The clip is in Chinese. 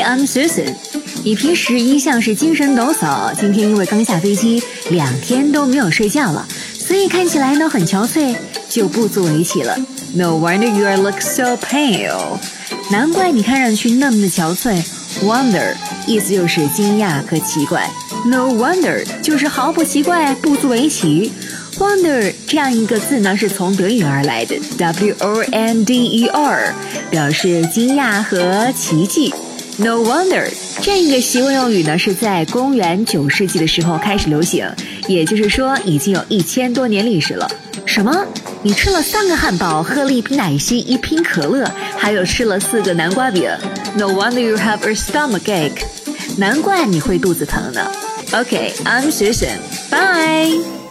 I'm Susan。你平时一向是精神抖擞，今天因为刚下飞机，两天都没有睡觉了，所以看起来呢很憔悴，就不足为奇了。No wonder you are look so pale。难怪你看上去那么的憔悴。Wonder 意思就是惊讶和奇怪。No wonder 就是毫不奇怪，不足为奇。Wonder 这样一个字呢，是从德语而来的，W O N D E R，表示惊讶和奇迹。No wonder 这个习惯用语呢，是在公元九世纪的时候开始流行，也就是说已经有一千多年历史了。什么？你吃了三个汉堡，喝了一瓶奶昔，一瓶可乐，还有吃了四个南瓜饼？No wonder you have a stomach ache，难怪你会肚子疼呢。OK，I'm Susan，bye。